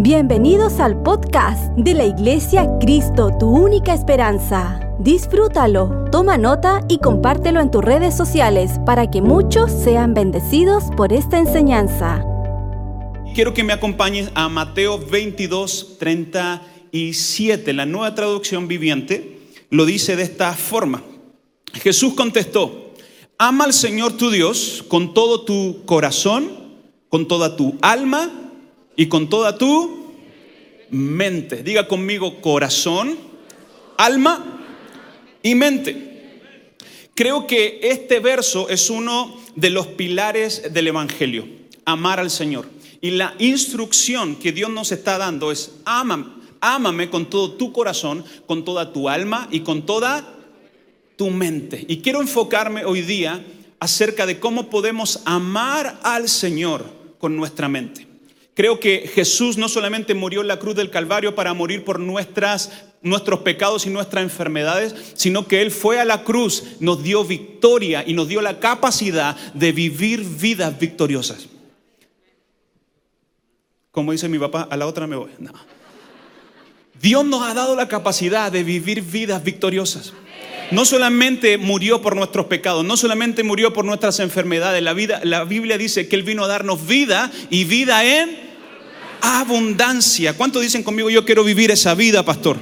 Bienvenidos al podcast de la Iglesia Cristo, tu única esperanza. Disfrútalo, toma nota y compártelo en tus redes sociales para que muchos sean bendecidos por esta enseñanza. Quiero que me acompañes a Mateo 22, 37. La nueva traducción viviente lo dice de esta forma. Jesús contestó, ama al Señor tu Dios con todo tu corazón, con toda tu alma y con toda tu mente. Diga conmigo corazón, alma y mente. Creo que este verso es uno de los pilares del Evangelio, amar al Señor. Y la instrucción que Dios nos está dando es, ámame, ámame con todo tu corazón, con toda tu alma y con toda tu mente. Y quiero enfocarme hoy día acerca de cómo podemos amar al Señor con nuestra mente. Creo que Jesús no solamente murió en la cruz del Calvario para morir por nuestras, nuestros pecados y nuestras enfermedades, sino que Él fue a la cruz, nos dio victoria y nos dio la capacidad de vivir vidas victoriosas. Como dice mi papá, a la otra me voy. Dios nos ha dado la capacidad de vivir vidas victoriosas. No solamente murió por nuestros pecados, no solamente murió por nuestras enfermedades. La, vida, la Biblia dice que Él vino a darnos vida y vida en abundancia. ¿Cuánto dicen conmigo yo quiero vivir esa vida, pastor?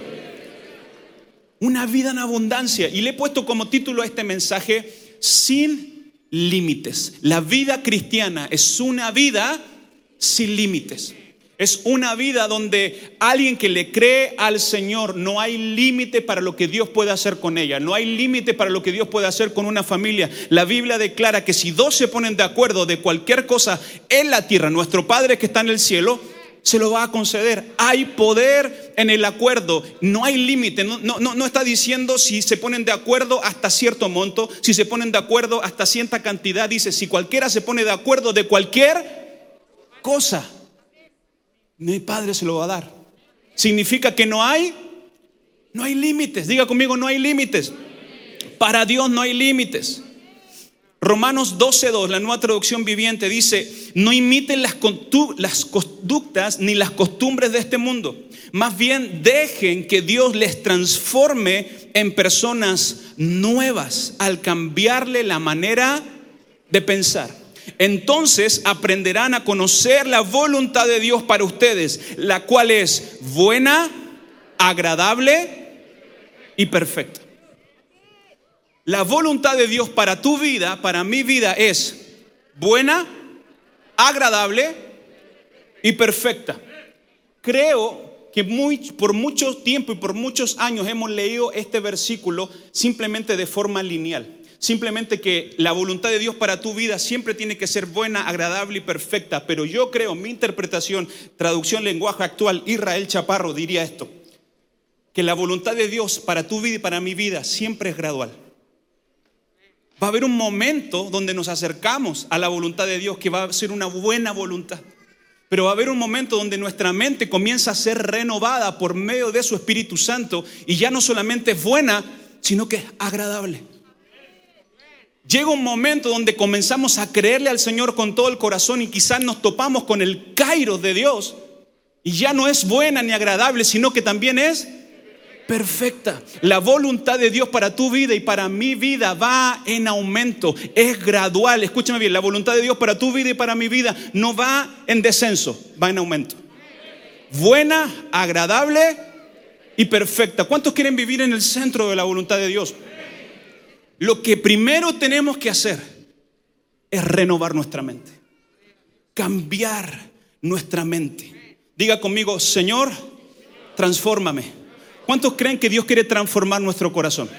Una vida en abundancia. Y le he puesto como título a este mensaje, sin límites. La vida cristiana es una vida sin límites. Es una vida donde alguien que le cree al Señor, no hay límite para lo que Dios puede hacer con ella, no hay límite para lo que Dios puede hacer con una familia. La Biblia declara que si dos se ponen de acuerdo de cualquier cosa en la tierra, nuestro Padre que está en el cielo, se lo va a conceder. Hay poder en el acuerdo, no hay límite. No, no, no, está diciendo si se ponen de acuerdo hasta cierto monto, si se ponen de acuerdo hasta cierta cantidad. Dice, si cualquiera se pone de acuerdo de cualquier cosa, mi Padre se lo va a dar. Significa que no hay, no hay límites. Diga conmigo, no hay límites. Para Dios no hay límites. Romanos 12.2, la nueva traducción viviente, dice, no imiten las, las conductas ni las costumbres de este mundo. Más bien dejen que Dios les transforme en personas nuevas al cambiarle la manera de pensar. Entonces aprenderán a conocer la voluntad de Dios para ustedes, la cual es buena, agradable y perfecta. La voluntad de Dios para tu vida, para mi vida, es buena, agradable y perfecta. Creo que muy, por mucho tiempo y por muchos años hemos leído este versículo simplemente de forma lineal. Simplemente que la voluntad de Dios para tu vida siempre tiene que ser buena, agradable y perfecta. Pero yo creo, mi interpretación, traducción lenguaje actual, Israel Chaparro diría esto, que la voluntad de Dios para tu vida y para mi vida siempre es gradual. Va a haber un momento donde nos acercamos a la voluntad de Dios que va a ser una buena voluntad. Pero va a haber un momento donde nuestra mente comienza a ser renovada por medio de su Espíritu Santo y ya no solamente es buena, sino que es agradable. Llega un momento donde comenzamos a creerle al Señor con todo el corazón y quizás nos topamos con el Cairo de Dios y ya no es buena ni agradable, sino que también es perfecta. La voluntad de Dios para tu vida y para mi vida va en aumento, es gradual. Escúchame bien, la voluntad de Dios para tu vida y para mi vida no va en descenso, va en aumento. Buena, agradable y perfecta. ¿Cuántos quieren vivir en el centro de la voluntad de Dios? Lo que primero tenemos que hacer es renovar nuestra mente, cambiar nuestra mente. Diga conmigo, Señor, transfórmame ¿Cuántos creen que Dios quiere transformar nuestro corazón?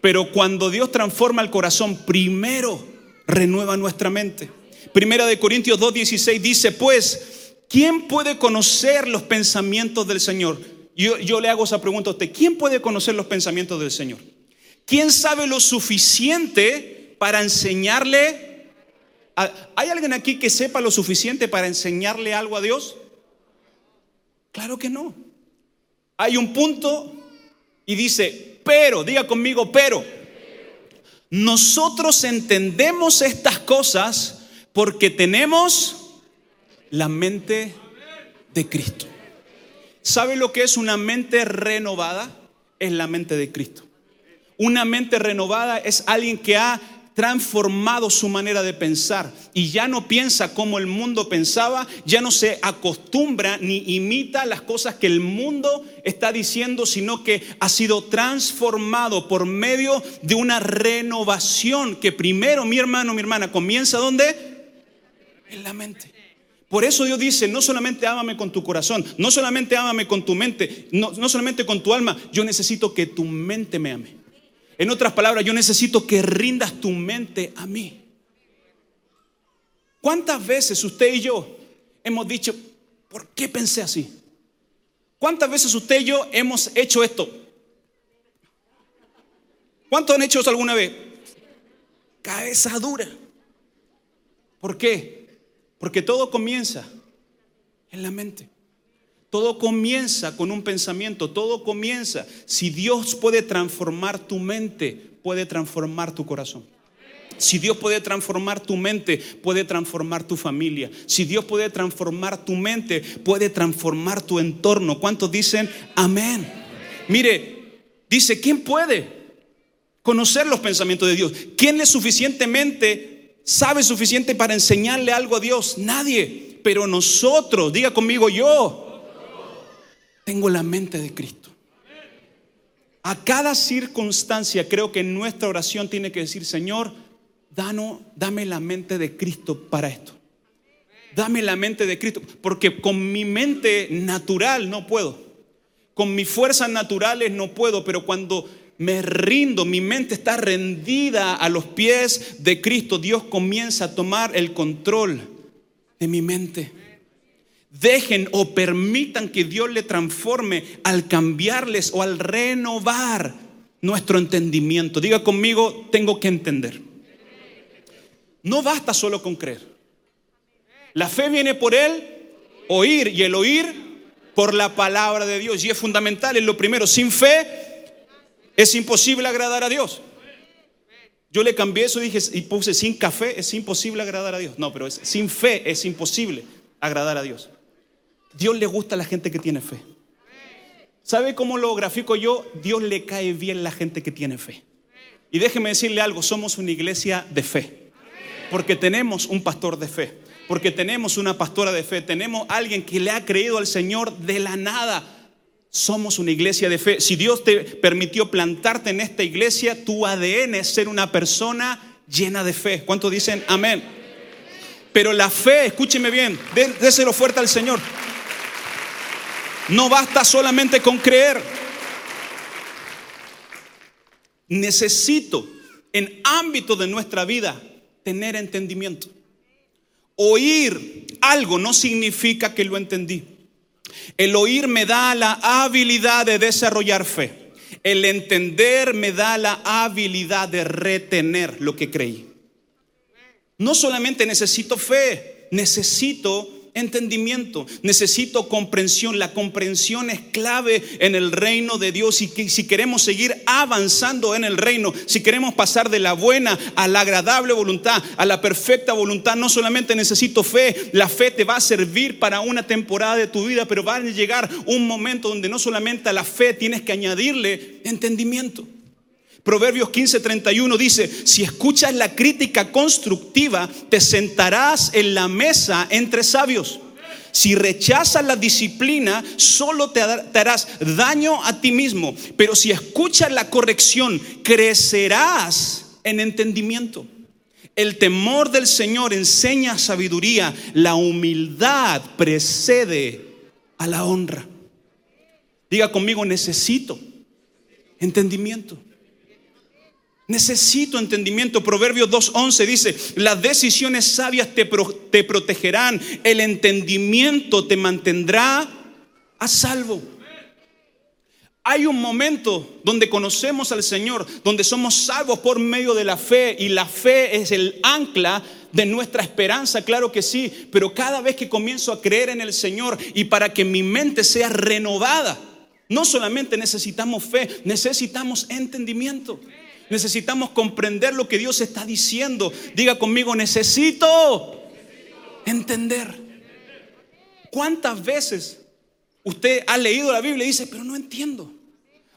Pero cuando Dios transforma el corazón, primero renueva nuestra mente. Primera de Corintios 2.16 dice, pues, ¿quién puede conocer los pensamientos del Señor? Yo, yo le hago esa pregunta a usted, ¿quién puede conocer los pensamientos del Señor? ¿Quién sabe lo suficiente para enseñarle? ¿Hay alguien aquí que sepa lo suficiente para enseñarle algo a Dios? Claro que no. Hay un punto y dice, pero, diga conmigo, pero. Nosotros entendemos estas cosas porque tenemos la mente de Cristo. ¿Sabe lo que es una mente renovada? Es la mente de Cristo. Una mente renovada es alguien que ha transformado su manera de pensar y ya no piensa como el mundo pensaba, ya no se acostumbra ni imita las cosas que el mundo está diciendo, sino que ha sido transformado por medio de una renovación que primero, mi hermano, mi hermana, comienza ¿dónde? En la mente. Por eso Dios dice, no solamente ámame con tu corazón, no solamente ámame con tu mente, no, no solamente con tu alma, yo necesito que tu mente me ame. En otras palabras, yo necesito que rindas tu mente a mí. ¿Cuántas veces usted y yo hemos dicho, ¿por qué pensé así? ¿Cuántas veces usted y yo hemos hecho esto? ¿Cuántos han hecho eso alguna vez? Cabeza dura. ¿Por qué? Porque todo comienza en la mente. Todo comienza con un pensamiento, todo comienza. Si Dios puede transformar tu mente, puede transformar tu corazón. Si Dios puede transformar tu mente, puede transformar tu familia. Si Dios puede transformar tu mente, puede transformar tu entorno. ¿Cuántos dicen amén? Mire, dice, ¿quién puede conocer los pensamientos de Dios? ¿Quién es suficientemente, sabe suficiente para enseñarle algo a Dios? Nadie. Pero nosotros, diga conmigo yo, tengo la mente de Cristo. A cada circunstancia creo que nuestra oración tiene que decir, Señor, dame la mente de Cristo para esto. Dame la mente de Cristo, porque con mi mente natural no puedo. Con mis fuerzas naturales no puedo, pero cuando me rindo, mi mente está rendida a los pies de Cristo, Dios comienza a tomar el control de mi mente dejen o permitan que Dios le transforme al cambiarles o al renovar nuestro entendimiento. Diga conmigo, tengo que entender. No basta solo con creer. La fe viene por el oír y el oír por la palabra de Dios. Y es fundamental, es lo primero. Sin fe es imposible agradar a Dios. Yo le cambié eso dije, y puse sin café es imposible agradar a Dios. No, pero es, sin fe es imposible agradar a Dios. Dios le gusta a la gente que tiene fe. ¿Sabe cómo lo grafico yo? Dios le cae bien a la gente que tiene fe. Y déjeme decirle algo, somos una iglesia de fe. Porque tenemos un pastor de fe. Porque tenemos una pastora de fe. Tenemos alguien que le ha creído al Señor de la nada. Somos una iglesia de fe. Si Dios te permitió plantarte en esta iglesia, tu ADN es ser una persona llena de fe. ¿Cuántos dicen amén? Pero la fe, escúcheme bien, déselo fuerte al Señor. No basta solamente con creer. Necesito en ámbito de nuestra vida tener entendimiento. Oír algo no significa que lo entendí. El oír me da la habilidad de desarrollar fe. El entender me da la habilidad de retener lo que creí. No solamente necesito fe, necesito entendimiento, necesito comprensión. La comprensión es clave en el reino de Dios y que si queremos seguir avanzando en el reino, si queremos pasar de la buena a la agradable voluntad, a la perfecta voluntad, no solamente necesito fe, la fe te va a servir para una temporada de tu vida, pero va a llegar un momento donde no solamente a la fe tienes que añadirle entendimiento. Proverbios 15:31 dice, si escuchas la crítica constructiva, te sentarás en la mesa entre sabios. Si rechazas la disciplina, solo te harás daño a ti mismo. Pero si escuchas la corrección, crecerás en entendimiento. El temor del Señor enseña sabiduría. La humildad precede a la honra. Diga conmigo, necesito entendimiento. Necesito entendimiento. Proverbios 2.11 dice, las decisiones sabias te, te protegerán, el entendimiento te mantendrá a salvo. Hay un momento donde conocemos al Señor, donde somos salvos por medio de la fe y la fe es el ancla de nuestra esperanza, claro que sí, pero cada vez que comienzo a creer en el Señor y para que mi mente sea renovada, no solamente necesitamos fe, necesitamos entendimiento. Necesitamos comprender lo que Dios está diciendo. Diga conmigo, necesito entender. ¿Cuántas veces usted ha leído la Biblia y dice, pero no entiendo?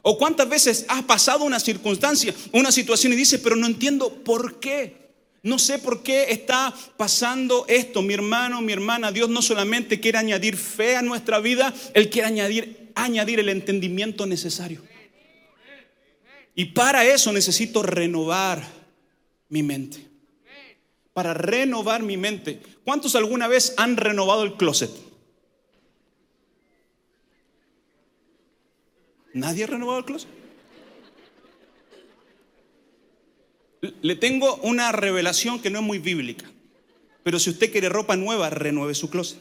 ¿O cuántas veces ha pasado una circunstancia, una situación y dice, pero no entiendo por qué? No sé por qué está pasando esto, mi hermano, mi hermana. Dios no solamente quiere añadir fe a nuestra vida, Él quiere añadir, añadir el entendimiento necesario. Y para eso necesito renovar mi mente. Para renovar mi mente. ¿Cuántos alguna vez han renovado el closet? ¿Nadie ha renovado el closet? Le tengo una revelación que no es muy bíblica. Pero si usted quiere ropa nueva, renueve su closet.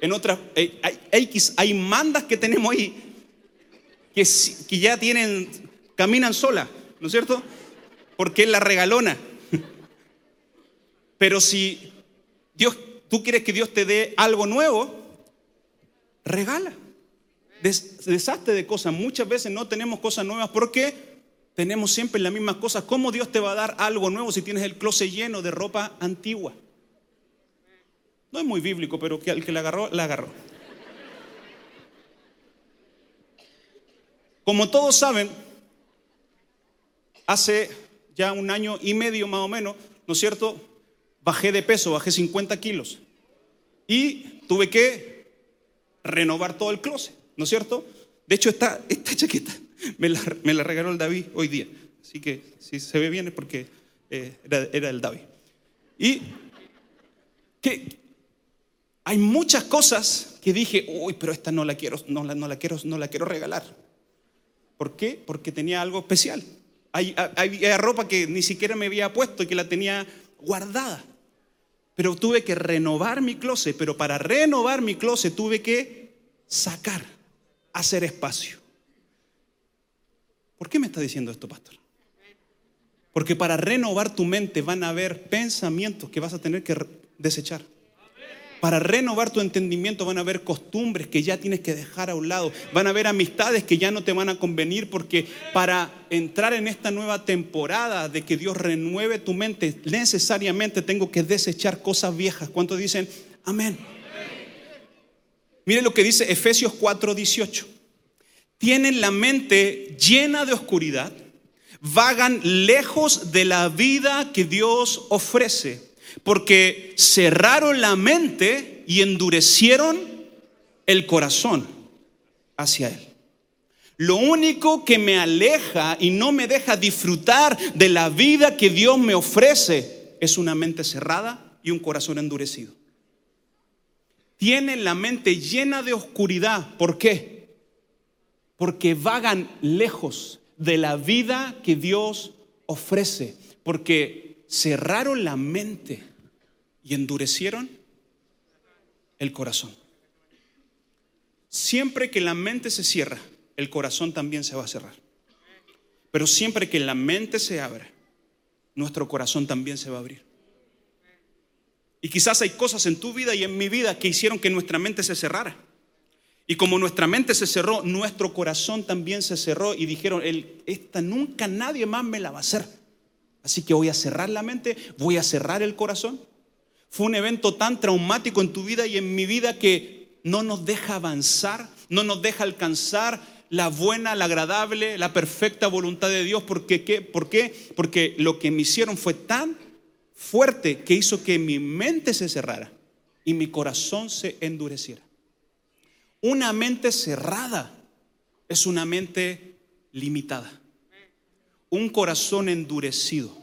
En otras, hay, hay, mandas que tenemos ahí que, que ya tienen, caminan sola, ¿no es cierto? Porque es la regalona. Pero si Dios, tú quieres que Dios te dé algo nuevo, regala. Deshazte de cosas. Muchas veces no tenemos cosas nuevas porque tenemos siempre las mismas cosas. ¿Cómo Dios te va a dar algo nuevo si tienes el closet lleno de ropa antigua? No es muy bíblico, pero que al que la agarró, la agarró. Como todos saben, hace ya un año y medio más o menos, ¿no es cierto? Bajé de peso, bajé 50 kilos. Y tuve que renovar todo el closet. ¿no es cierto? De hecho, esta, esta chaqueta me la, regaló el David hoy día. Así que si se ve bien es porque eh, era, el David. Y que hay muchas cosas que dije, uy, pero esta no la quiero, no la, no la quiero, no la quiero regalar. ¿Por qué? Porque tenía algo especial. Hay, ropa que ni siquiera me había puesto y que la tenía guardada. Pero tuve que renovar mi closet. Pero para renovar mi closet tuve que sacar hacer espacio. ¿Por qué me está diciendo esto, pastor? Porque para renovar tu mente van a haber pensamientos que vas a tener que desechar. Para renovar tu entendimiento van a haber costumbres que ya tienes que dejar a un lado. Van a haber amistades que ya no te van a convenir porque para entrar en esta nueva temporada de que Dios renueve tu mente, necesariamente tengo que desechar cosas viejas. ¿Cuántos dicen amén? Mire lo que dice Efesios 4:18. Tienen la mente llena de oscuridad, vagan lejos de la vida que Dios ofrece, porque cerraron la mente y endurecieron el corazón hacia Él. Lo único que me aleja y no me deja disfrutar de la vida que Dios me ofrece es una mente cerrada y un corazón endurecido tienen la mente llena de oscuridad. ¿Por qué? Porque vagan lejos de la vida que Dios ofrece. Porque cerraron la mente y endurecieron el corazón. Siempre que la mente se cierra, el corazón también se va a cerrar. Pero siempre que la mente se abre, nuestro corazón también se va a abrir. Y quizás hay cosas en tu vida y en mi vida que hicieron que nuestra mente se cerrara. Y como nuestra mente se cerró, nuestro corazón también se cerró y dijeron, esta nunca nadie más me la va a hacer. Así que voy a cerrar la mente, voy a cerrar el corazón. Fue un evento tan traumático en tu vida y en mi vida que no nos deja avanzar, no nos deja alcanzar la buena, la agradable, la perfecta voluntad de Dios. Porque, ¿qué? ¿Por qué? Porque lo que me hicieron fue tan fuerte que hizo que mi mente se cerrara y mi corazón se endureciera. Una mente cerrada es una mente limitada. Un corazón endurecido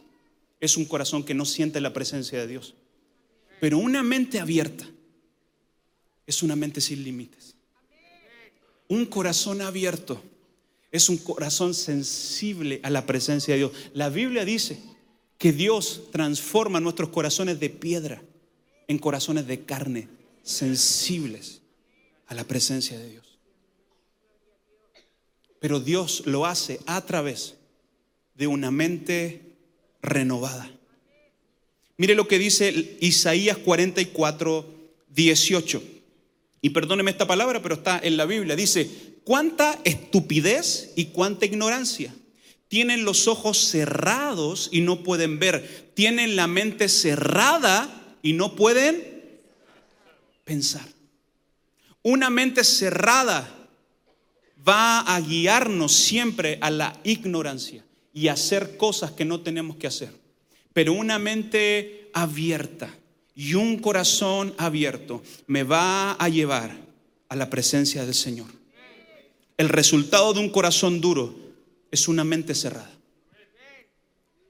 es un corazón que no siente la presencia de Dios. Pero una mente abierta es una mente sin límites. Un corazón abierto es un corazón sensible a la presencia de Dios. La Biblia dice que Dios transforma nuestros corazones de piedra en corazones de carne, sensibles a la presencia de Dios. Pero Dios lo hace a través de una mente renovada. Mire lo que dice Isaías 44, 18. Y perdóneme esta palabra, pero está en la Biblia. Dice, cuánta estupidez y cuánta ignorancia tienen los ojos cerrados y no pueden ver, tienen la mente cerrada y no pueden pensar. Una mente cerrada va a guiarnos siempre a la ignorancia y hacer cosas que no tenemos que hacer. Pero una mente abierta y un corazón abierto me va a llevar a la presencia del Señor. El resultado de un corazón duro es una mente cerrada.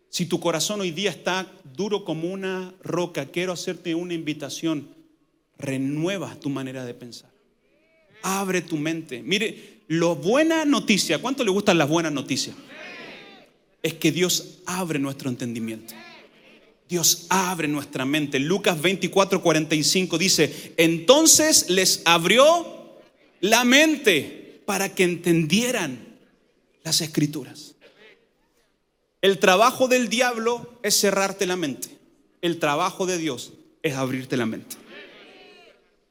Si tu corazón hoy día está duro como una roca, quiero hacerte una invitación. Renueva tu manera de pensar. Abre tu mente. Mire, lo buena noticia, ¿cuánto le gustan las buenas noticias? Es que Dios abre nuestro entendimiento. Dios abre nuestra mente. Lucas 24, 45 dice, entonces les abrió la mente para que entendieran las escrituras. El trabajo del diablo es cerrarte la mente. El trabajo de Dios es abrirte la mente.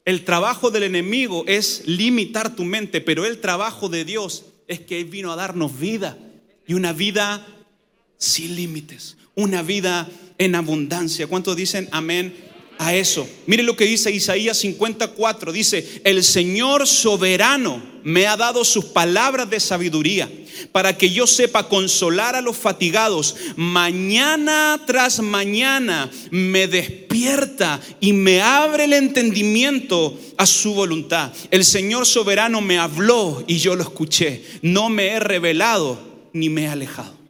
El trabajo del enemigo es limitar tu mente, pero el trabajo de Dios es que Él vino a darnos vida y una vida sin límites, una vida en abundancia. ¿Cuántos dicen amén a eso? Mire lo que dice Isaías 54, dice, el Señor soberano me ha dado sus palabras de sabiduría para que yo sepa consolar a los fatigados. Mañana tras mañana me despierta y me abre el entendimiento a su voluntad. El Señor soberano me habló y yo lo escuché. No me he revelado ni me he alejado.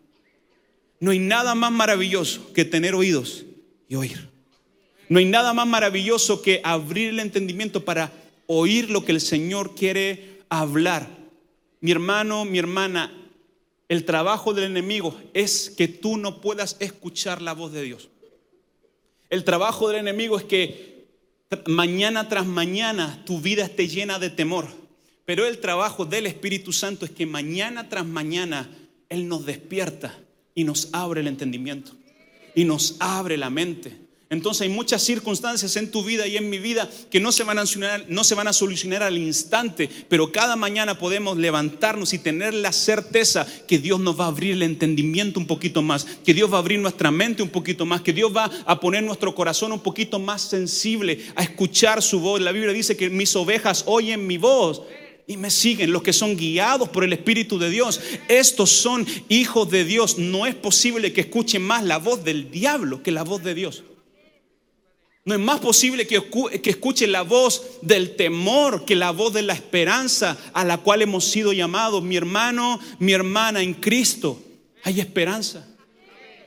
No hay nada más maravilloso que tener oídos y oír. No hay nada más maravilloso que abrir el entendimiento para oír lo que el Señor quiere hablar. Mi hermano, mi hermana, el trabajo del enemigo es que tú no puedas escuchar la voz de Dios. El trabajo del enemigo es que mañana tras mañana tu vida esté llena de temor. Pero el trabajo del Espíritu Santo es que mañana tras mañana Él nos despierta y nos abre el entendimiento y nos abre la mente entonces hay muchas circunstancias en tu vida y en mi vida que no se, van a solucionar, al instante, pero cada mañana podemos levantarnos y tener la certeza que Dios nos va a abrir el entendimiento un poquito más, que Dios va a abrir nuestra mente un poquito más, que Dios va a poner nuestro corazón un poquito más sensible a escuchar su voz. La Biblia dice que mis ovejas oyen mi voz y me siguen, los que son guiados por el Espíritu de Dios. Estos son hijos de Dios. No es posible que escuchen más la voz del diablo que la voz de Dios. No es más posible que, escuche la voz del temor que la voz de la esperanza a la cual hemos sido llamados. Mi hermano, mi hermana, en Cristo hay esperanza.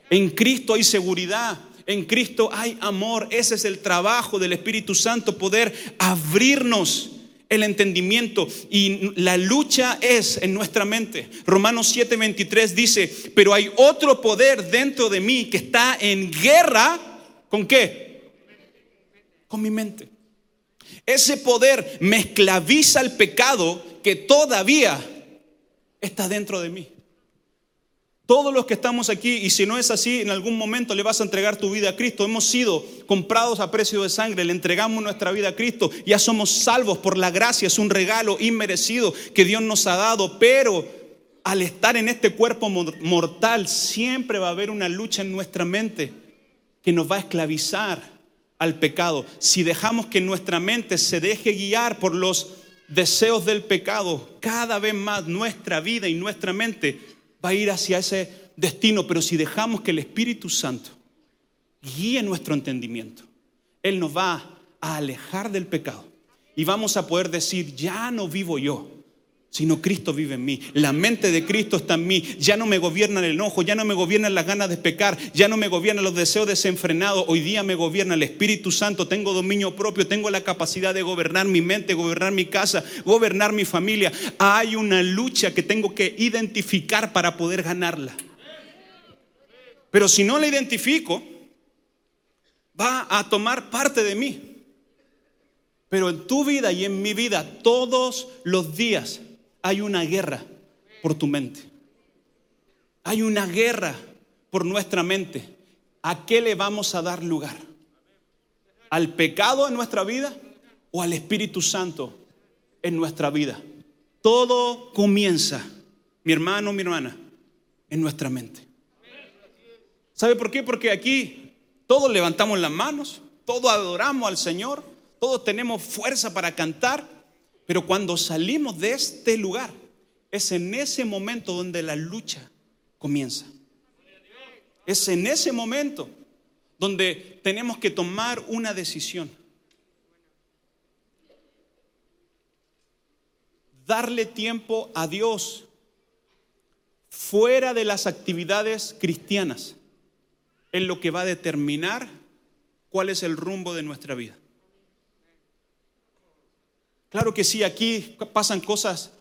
En Cristo hay seguridad. En Cristo hay amor. Ese es el trabajo del Espíritu Santo, poder abrirnos el entendimiento y la lucha es en nuestra mente. Romanos 7:23 dice, pero hay otro poder dentro de mí que está en guerra. ¿Con qué? con mi mente. Ese poder me esclaviza al pecado que todavía está dentro de mí. Todos los que estamos aquí, y si no es así, en algún momento le vas a entregar tu vida a Cristo. Hemos sido comprados a precio de sangre, le entregamos nuestra vida a Cristo, ya somos salvos por la gracia, es un regalo inmerecido que Dios nos ha dado, pero al estar en este cuerpo mortal siempre va a haber una lucha en nuestra mente que nos va a esclavizar al pecado, si dejamos que nuestra mente se deje guiar por los deseos del pecado, cada vez más nuestra vida y nuestra mente va a ir hacia ese destino. Pero si dejamos que el Espíritu Santo guíe nuestro entendimiento, Él nos va a alejar del pecado y vamos a poder decir, ya no vivo yo, sino Cristo vive en mí. La mente de Cristo está en mí. Ya no me gobierna el enojo, ya no me gobiernan las ganas de pecar, ya no me gobiernan los deseos desenfrenados. Hoy día me gobierna el Espíritu Santo. Tengo dominio propio, tengo la capacidad de gobernar mi mente, gobernar mi casa, gobernar mi familia. Hay una lucha que tengo que identificar para poder ganarla. Pero si no la identifico, va a tomar parte de mí. Pero en tu vida y en mi vida, todos los días, hay una guerra por tu mente. Hay una guerra por nuestra mente. ¿A qué le vamos a dar lugar? ¿Al pecado en nuestra vida o al Espíritu Santo en nuestra vida? Todo comienza, mi hermano, mi hermana, en nuestra mente. ¿Sabe por qué? Porque aquí todos levantamos las manos, todos adoramos al Señor, todos tenemos fuerza para cantar, Pero cuando salimos de este lugar, es en ese momento donde la lucha comienza. Es en ese momento donde tenemos que tomar una decisión. Darle tiempo a Dios fuera de las actividades cristianas es lo que va a determinar cuál es el rumbo de nuestra vida. Claro que sí, aquí pasan cosas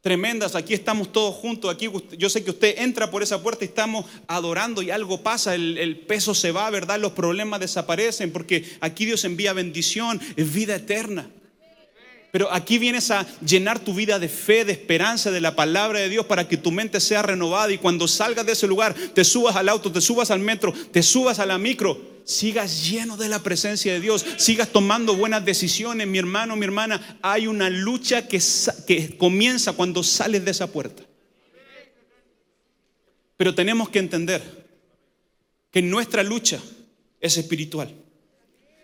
tremendas, aquí estamos todos juntos, aquí yo sé que usted entra por esa puerta y estamos adorando y algo pasa, el, el, peso se va, ¿verdad? Los problemas desaparecen porque aquí Dios envía bendición, es vida eterna. Pero aquí vienes a llenar tu vida de fe, de esperanza, de la palabra de Dios para que tu mente sea renovada y cuando salgas de ese lugar, te subas al auto, te subas al metro, te subas a la micro, sigas lleno de la presencia de Dios, sigas tomando buenas decisiones, mi hermano, mi hermana. Hay una lucha que, que comienza cuando sales de esa puerta. Pero tenemos que entender que nuestra lucha es espiritual.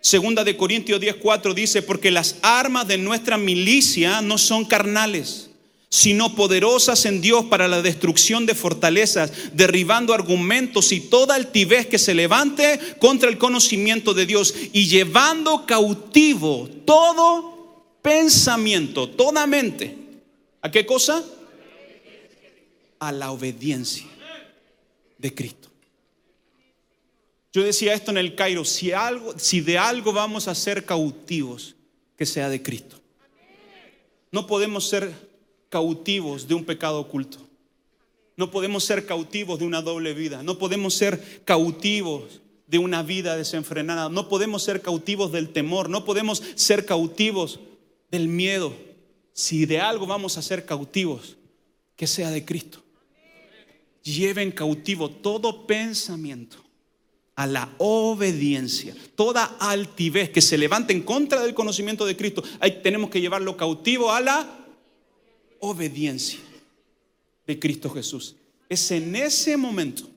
Segunda de Corintios 10:4 dice, porque las armas de nuestra milicia no son carnales, sino poderosas en Dios para la destrucción de fortalezas, derribando argumentos y toda altivez que se levante contra el conocimiento de Dios y llevando cautivo todo pensamiento, toda mente. ¿A qué cosa? A la obediencia de Cristo. Yo decía esto en el Cairo, si, de algo vamos a ser cautivos, que sea de Cristo. No podemos ser cautivos de un pecado oculto. No podemos ser cautivos de una doble vida. No podemos ser cautivos de una vida desenfrenada. No podemos ser cautivos del temor. No podemos ser cautivos del miedo. Si de algo vamos a ser cautivos, que sea de Cristo. Lleven cautivo todo pensamiento a la obediencia. Toda altivez que se levante en contra del conocimiento de Cristo, ahí tenemos que llevarlo cautivo a la obediencia de Cristo Jesús. Es en ese momento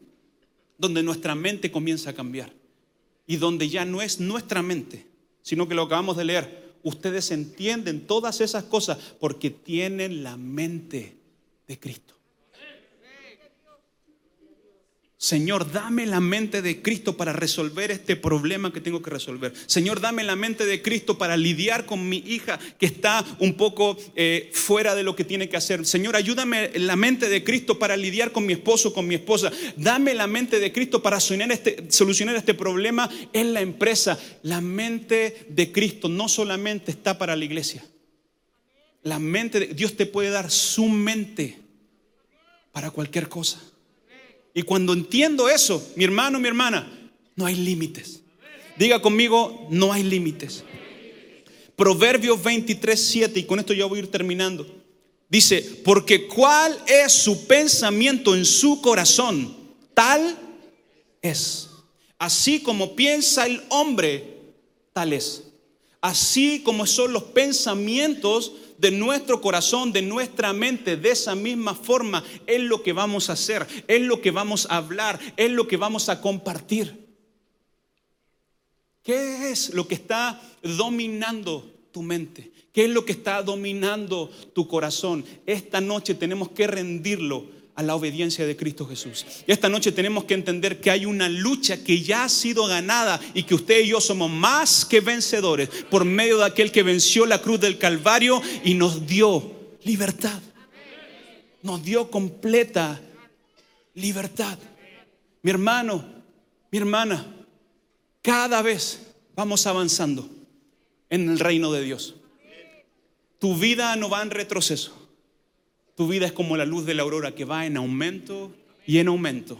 donde nuestra mente comienza a cambiar y donde ya no es nuestra mente, sino que lo acabamos de leer. Ustedes entienden todas esas cosas porque tienen la mente de Cristo. Señor, dame la mente de Cristo para resolver este problema que tengo que resolver. Señor, dame la mente de Cristo para lidiar con mi hija que está un poco eh, fuera de lo que tiene que hacer. Señor, ayúdame la mente de Cristo para lidiar con mi esposo, con mi esposa. Dame la mente de Cristo para solucionar este, solucionar este problema en la empresa. La mente de Cristo no solamente está para la iglesia. La mente de Dios te puede dar su mente para cualquier cosa. Y cuando entiendo eso, mi hermano, mi hermana, no hay límites. Diga conmigo, no hay límites. Proverbios 23, 7, y con esto ya voy a ir terminando. Dice, porque cuál es su pensamiento en su corazón, tal es. Así como piensa el hombre, tal es. Así como son los pensamientos de nuestro corazón, de nuestra mente, de esa misma forma, es lo que vamos a hacer, es lo que vamos a hablar, es lo que vamos a compartir. ¿Qué es lo que está dominando tu mente? ¿Qué es lo que está dominando tu corazón? Esta noche tenemos que rendirlo a la obediencia de Cristo Jesús. Y esta noche tenemos que entender que hay una lucha que ya ha sido ganada y que usted y yo somos más que vencedores por medio de aquel que venció la cruz del Calvario y nos dio libertad. Nos dio completa libertad. Mi hermano, mi hermana, cada vez vamos avanzando en el reino de Dios. Tu vida no va en retroceso. Tu vida es como la luz de la aurora que va en aumento y en aumento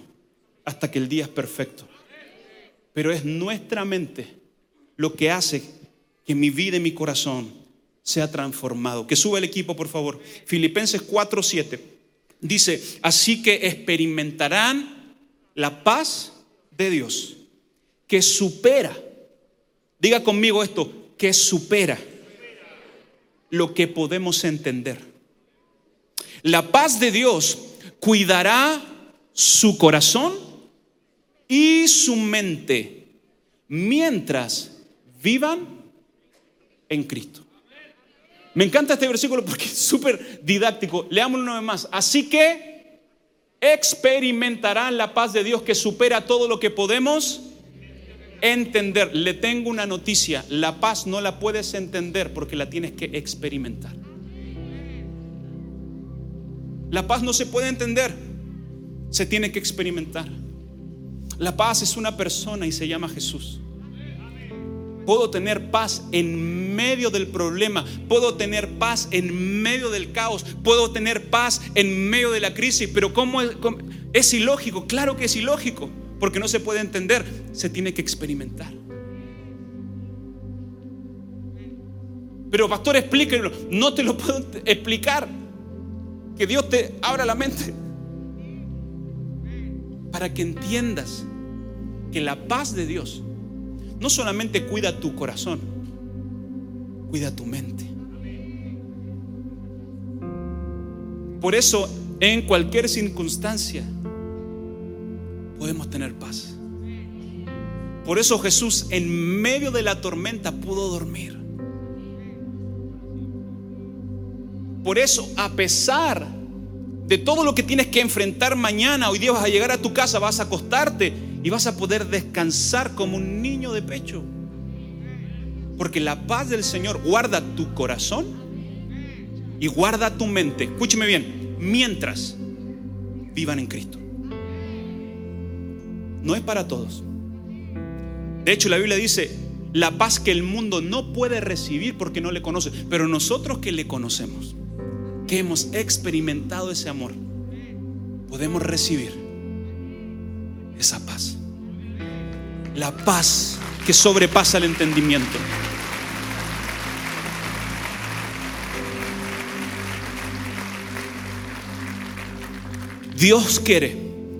hasta que el día es perfecto. Pero es nuestra mente lo que hace que mi vida y mi corazón sea transformado. Que suba el equipo, por favor. Filipenses 4:7 dice, así que experimentarán la paz de Dios, que supera, diga conmigo esto, que supera lo que podemos entender. La paz de Dios cuidará su corazón y su mente mientras vivan en Cristo. Me encanta este versículo porque es súper didáctico. Leámoslo una vez más. Así que experimentarán la paz de Dios que supera todo lo que podemos entender. Le tengo una noticia. La paz no la puedes entender porque la tienes que experimentar. La paz no se puede entender. Se tiene que experimentar. La paz es una persona y se llama Jesús. Puedo tener paz en medio del problema. Puedo tener paz en medio del caos. Puedo tener paz en medio de la crisis. Pero ¿cómo es, es ilógico? Claro que es ilógico. Porque no se puede entender. Se tiene que experimentar. Pero pastor, explíquenlo. No te lo puedo explicar. Que Dios te abra la mente. Para que entiendas que la paz de Dios no solamente cuida tu corazón, cuida tu mente. Por eso, en cualquier circunstancia, podemos tener paz. Por eso Jesús en medio de la tormenta pudo dormir. Por eso, a pesar de todo lo que tienes que enfrentar mañana, hoy día vas a llegar a tu casa, vas a acostarte y vas a poder descansar como un niño de pecho. Porque la paz del Señor guarda tu corazón y guarda tu mente. Escúcheme bien, mientras vivan en Cristo. No es para todos. De hecho, la Biblia dice, la paz que el mundo no puede recibir porque no le conoce, pero nosotros que le conocemos, que hemos experimentado ese amor, podemos recibir esa paz. La paz que sobrepasa el entendimiento. Dios quiere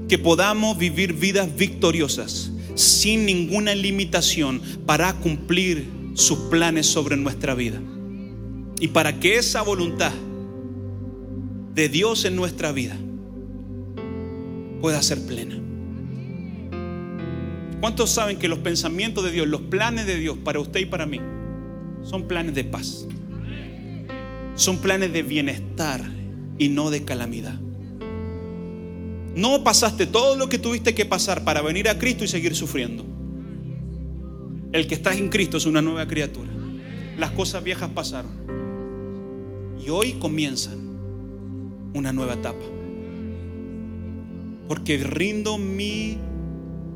que podamos vivir vidas victoriosas sin ninguna limitación para cumplir sus planes sobre nuestra vida. Y para que esa voluntad de Dios en nuestra vida pueda ser plena. ¿Cuántos saben que los pensamientos de Dios, los planes de Dios para usted y para mí, son planes de paz? Son planes de bienestar y no de calamidad. No pasaste todo lo que tuviste que pasar para venir a Cristo y seguir sufriendo. El que está en Cristo es una nueva criatura. Las cosas viejas pasaron. Y hoy comienzan una nueva etapa. Porque rindo mi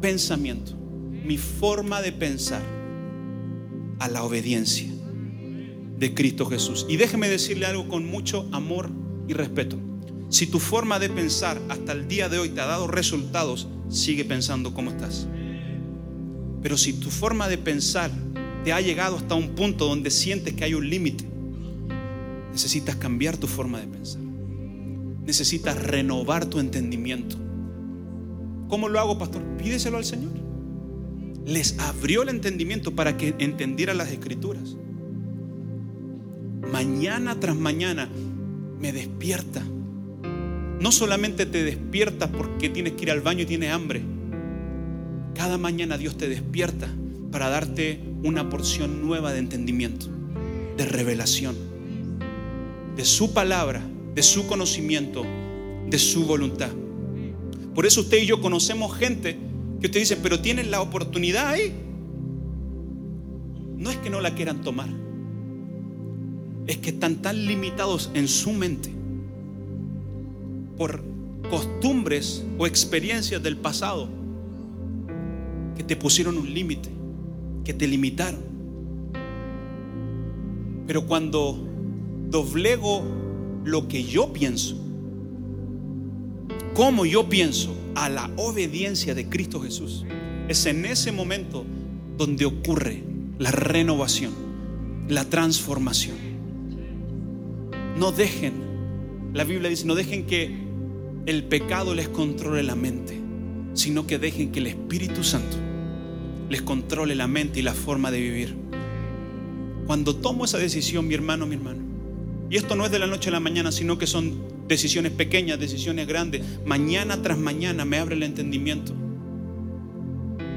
pensamiento, mi forma de pensar a la obediencia de Cristo Jesús. Y déjeme decirle algo con mucho amor y respeto. Si tu forma de pensar hasta el día de hoy te ha dado resultados, sigue pensando como estás. Pero si tu forma de pensar te ha llegado hasta un punto donde sientes que hay un límite, necesitas cambiar tu forma de pensar. Necesitas renovar tu entendimiento. ¿Cómo lo hago, pastor? Pídeselo al Señor. Les abrió el entendimiento para que entendieran las escrituras. Mañana tras mañana me despierta. No solamente te despierta porque tienes que ir al baño y tienes hambre. Cada mañana Dios te despierta para darte una porción nueva de entendimiento, de revelación, de su palabra, de su conocimiento, de su voluntad. Por eso usted y yo conocemos gente que usted dice, pero tienen la oportunidad ahí. No es que no la quieran tomar, es que están tan limitados en su mente por costumbres o experiencias del pasado que te pusieron un límite, que te limitaron. Pero cuando doblego lo que yo pienso, como yo pienso a la obediencia de Cristo Jesús, es en ese momento donde ocurre la renovación, la transformación. No dejen, la Biblia dice, no dejen que el pecado les controle la mente, sino que dejen que el Espíritu Santo les controle la mente y la forma de vivir. Cuando tomo esa decisión, mi hermano, mi hermano, y esto no es de la noche a la mañana, sino que son decisiones pequeñas, decisiones grandes, mañana tras mañana me abre el entendimiento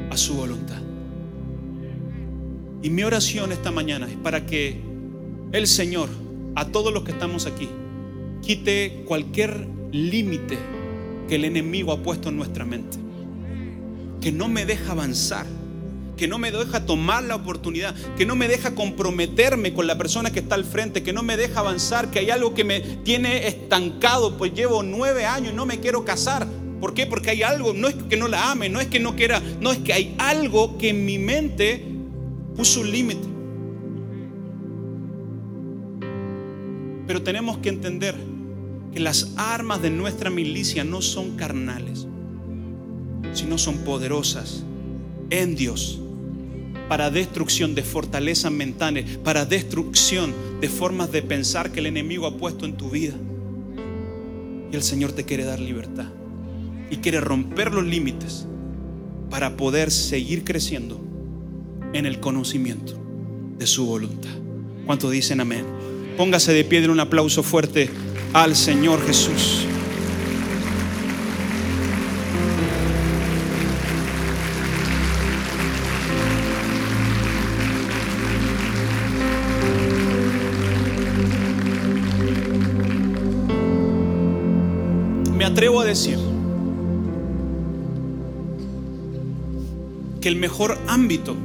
a su voluntad. Y mi oración esta mañana es para que el Señor a todos los que estamos aquí, quite cualquier límite que el enemigo ha puesto en nuestra mente, que no me deja avanzar, que no me deja tomar la oportunidad, que no me deja comprometerme con la persona que está al frente, que no me deja avanzar, que hay algo que me tiene estancado, pues llevo nueve años y no me quiero casar. ¿Por qué? Porque hay algo, no es que no la ame, no es que no quiera, no es que hay algo que en mi mente puso un límite. Pero tenemos que entender que las armas de nuestra milicia no son carnales, sino son poderosas en Dios para destrucción de fortalezas mentales, para destrucción de formas de pensar que el enemigo ha puesto en tu vida. Y el Señor te quiere dar libertad y quiere romper los límites para poder seguir creciendo en el conocimiento de su voluntad. ¿Cuántos dicen amén? Póngase de pie en un aplauso fuerte al Señor Jesús. Que el mejor ámbito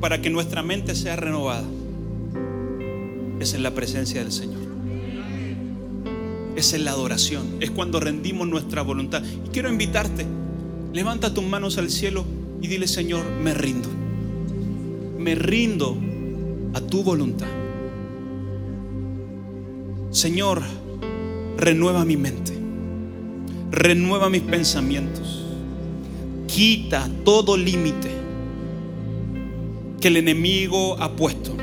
para que nuestra mente sea renovada es en la presencia del Señor. Es en la adoración, es cuando rendimos nuestra voluntad. Y quiero invitarte, levanta tus manos al cielo y dile, Señor, me rindo. Me rindo a tu voluntad. Señor, renueva mi mente. Renueva mis pensamientos. Quita todo límite que el enemigo ha puesto.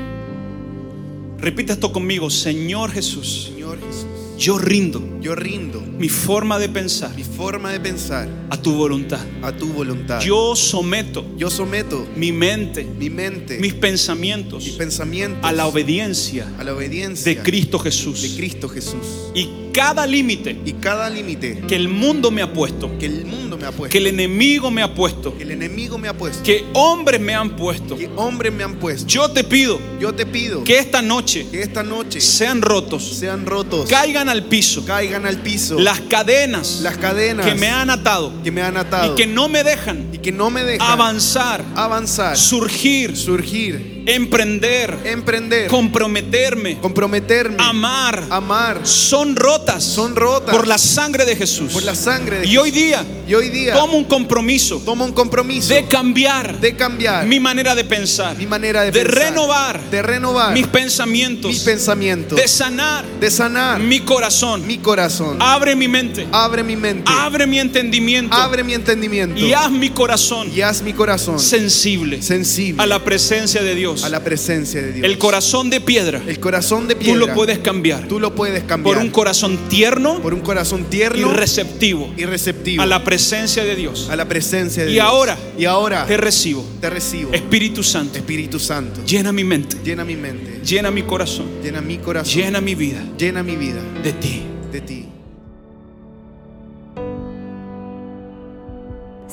Repita esto conmigo, Señor Jesús. Señor Jesús, Yo rindo yo rindo mi forma de pensar mi forma de pensar a tu voluntad. a tu voluntad. Yo someto Yo someto mi mente, mi mente, mis mis pensamientos pensamientos a la obediencia a la obediencia de Cristo de Jesús. Cristo Jesús. Y cada límite Y cada límite que el mundo me ha puesto, que el mundo me ha puesto, que el enemigo me ha puesto, que el enemigo me ha puesto, que hombres me han puesto, que hombres me han puesto, yo te pido yo te pido que esta noche que esta noche sean rotos, sean rotos, caigan al piso caigan al piso. Las cadenas las cadenas que me han atado que me han atado y que no me dejan y que no me dejan avanzar, avanzar, surgir, surgir, emprender, emprender, comprometerme, comprometerme, amar, amar, son rotas, Son rotas. por la sangre de Jesús. por la sangre de y hoy día Y hoy día tomo un compromiso tomo un compromiso de cambiar de cambiar mi manera de pensar, mi manera de, de pensar, renovar de renovar mis pensamientos, mis pensamientos, de sanar de sanar mi corazón. mi corazón. Abre mi mente, Abre mi mente, abre mi entendimiento. Abre mi entendimiento. Y haz mi corazón y haz mi corazón sensible sensible a la presencia de Dios. A la presencia de Dios. El corazón de piedra, El corazón de tú piedra. lo puedes cambiar. Tú lo puedes cambiar. Por un corazón tierno por un corazón y tierno receptivo y receptivo a la presencia de Dios. a la presencia de Y Dios. ahora y ahora Te recibo. te recibo. Espíritu Santo, Espíritu Santo. Llena mi mente, llena mi mente. Llena mi corazón, llena mi corazón. Llena mi vida. Llena mi vida. De ti. de ti